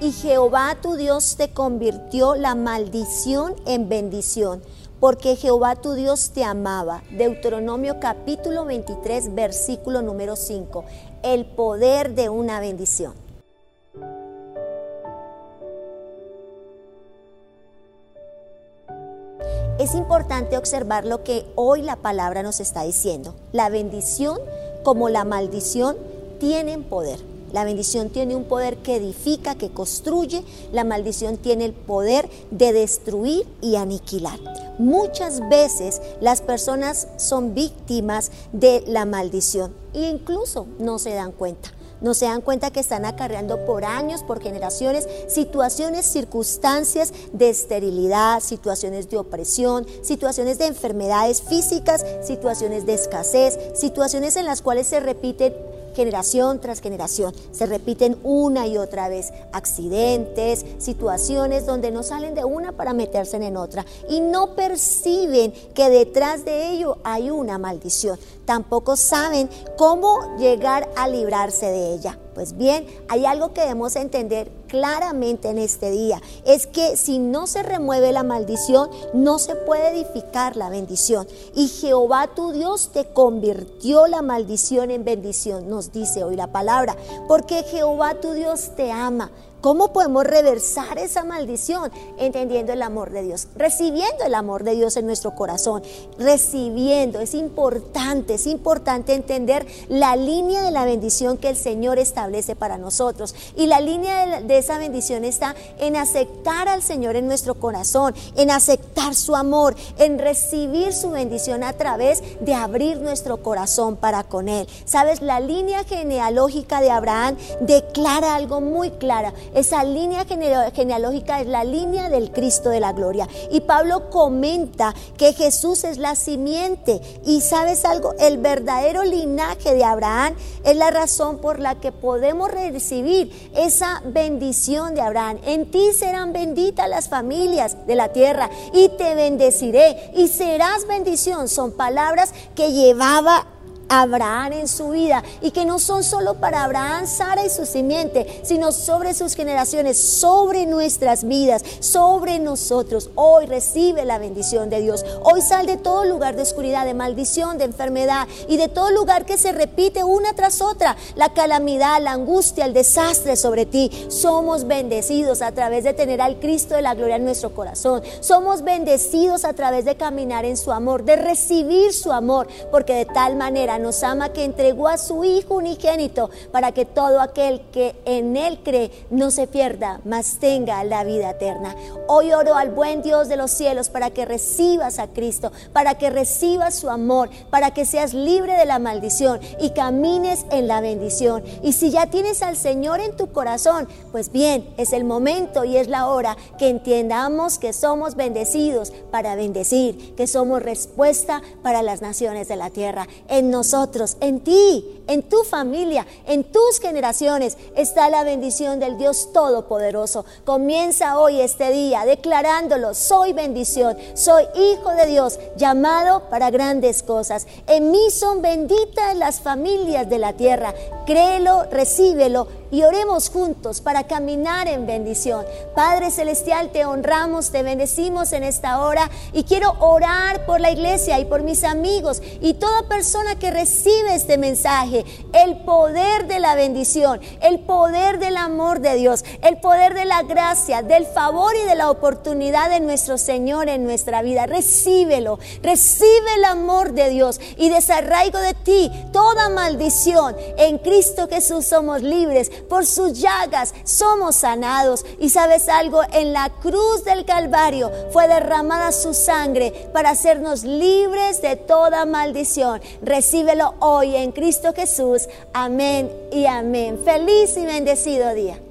y Jehová tu Dios te convirtió la maldición en bendición, porque Jehová tu Dios te amaba. Deuteronomio capítulo 23, versículo número 5. El poder de una bendición. Es importante observar lo que hoy la palabra nos está diciendo. La bendición como la maldición tienen poder. La bendición tiene un poder que edifica, que construye. La maldición tiene el poder de destruir y aniquilar. Muchas veces las personas son víctimas de la maldición e incluso no se dan cuenta. No se dan cuenta que están acarreando por años, por generaciones, situaciones, circunstancias de esterilidad, situaciones de opresión, situaciones de enfermedades físicas, situaciones de escasez, situaciones en las cuales se repiten generación tras generación. Se repiten una y otra vez accidentes, situaciones donde no salen de una para meterse en otra y no perciben que detrás de ello hay una maldición. Tampoco saben cómo llegar a librarse de ella. Pues bien, hay algo que debemos entender claramente en este día. Es que si no se remueve la maldición, no se puede edificar la bendición. Y Jehová tu Dios te convirtió la maldición en bendición, nos dice hoy la palabra. Porque Jehová tu Dios te ama. ¿Cómo podemos reversar esa maldición? Entendiendo el amor de Dios, recibiendo el amor de Dios en nuestro corazón, recibiendo. Es importante, es importante entender la línea de la bendición que el Señor establece para nosotros. Y la línea de, esa bendición está en aceptar al Señor en nuestro corazón, en aceptar su amor, en recibir su bendición a través de abrir nuestro corazón para con Él. Sabes, la línea genealógica de Abraham declara algo muy claro esa línea genealógica es la línea del Cristo de la gloria. Y Pablo comenta que Jesús es la simiente. Y sabes algo, el verdadero linaje de Abraham es la razón por la que podemos recibir esa bendición de Abraham. En ti serán benditas las familias de la tierra y te bendeciré y serás bendición. Son palabras que llevaba Abraham en su vida y que no son solo para Abraham, Sara y su simiente, sino sobre sus generaciones, sobre nuestras vidas, sobre nosotros. Hoy recibe la bendición de Dios. Hoy sal de todo lugar de oscuridad, de maldición, de enfermedad y de todo lugar que se repite una tras otra, la calamidad, la angustia, el desastre sobre ti. Somos bendecidos a través de tener al Cristo de la gloria en nuestro corazón. Somos bendecidos a través de caminar en su amor, de recibir su amor, porque de tal manera nos ama que entregó a su Hijo unigénito para que todo aquel que en Él cree no se pierda, mas tenga la vida eterna. Hoy oro al buen Dios de los cielos para que recibas a Cristo, para que recibas su amor, para que seas libre de la maldición y camines en la bendición. Y si ya tienes al Señor en tu corazón, pues bien, es el momento y es la hora que entiendamos que somos bendecidos para bendecir, que somos respuesta para las naciones de la tierra. En nosotros en ti, en tu familia, en tus generaciones está la bendición del Dios Todopoderoso. Comienza hoy este día declarándolo, soy bendición, soy hijo de Dios, llamado para grandes cosas. En mí son benditas las familias de la tierra. Créelo, recíbelo y oremos juntos para caminar en bendición. Padre Celestial, te honramos, te bendecimos en esta hora y quiero orar por la iglesia y por mis amigos y toda persona que recibe este mensaje. El poder de la bendición, el poder del amor de Dios, el poder de la gracia, del favor y de la oportunidad de nuestro Señor en nuestra vida. Recíbelo, recibe el amor de Dios y desarraigo de ti toda maldición. En Cristo Jesús somos libres por sus llagas somos sanados. Y sabes algo, en la cruz del Calvario fue derramada su sangre para hacernos libres de toda maldición. Recíbelo hoy en Cristo Jesús. Amén y amén. Feliz y bendecido día.